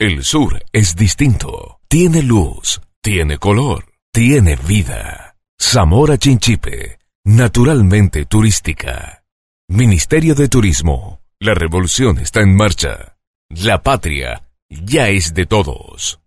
El sur es distinto. Tiene luz, tiene color, tiene vida. Zamora Chinchipe, naturalmente turística. Ministerio de Turismo. La revolución está en marcha. La patria ya es de todos.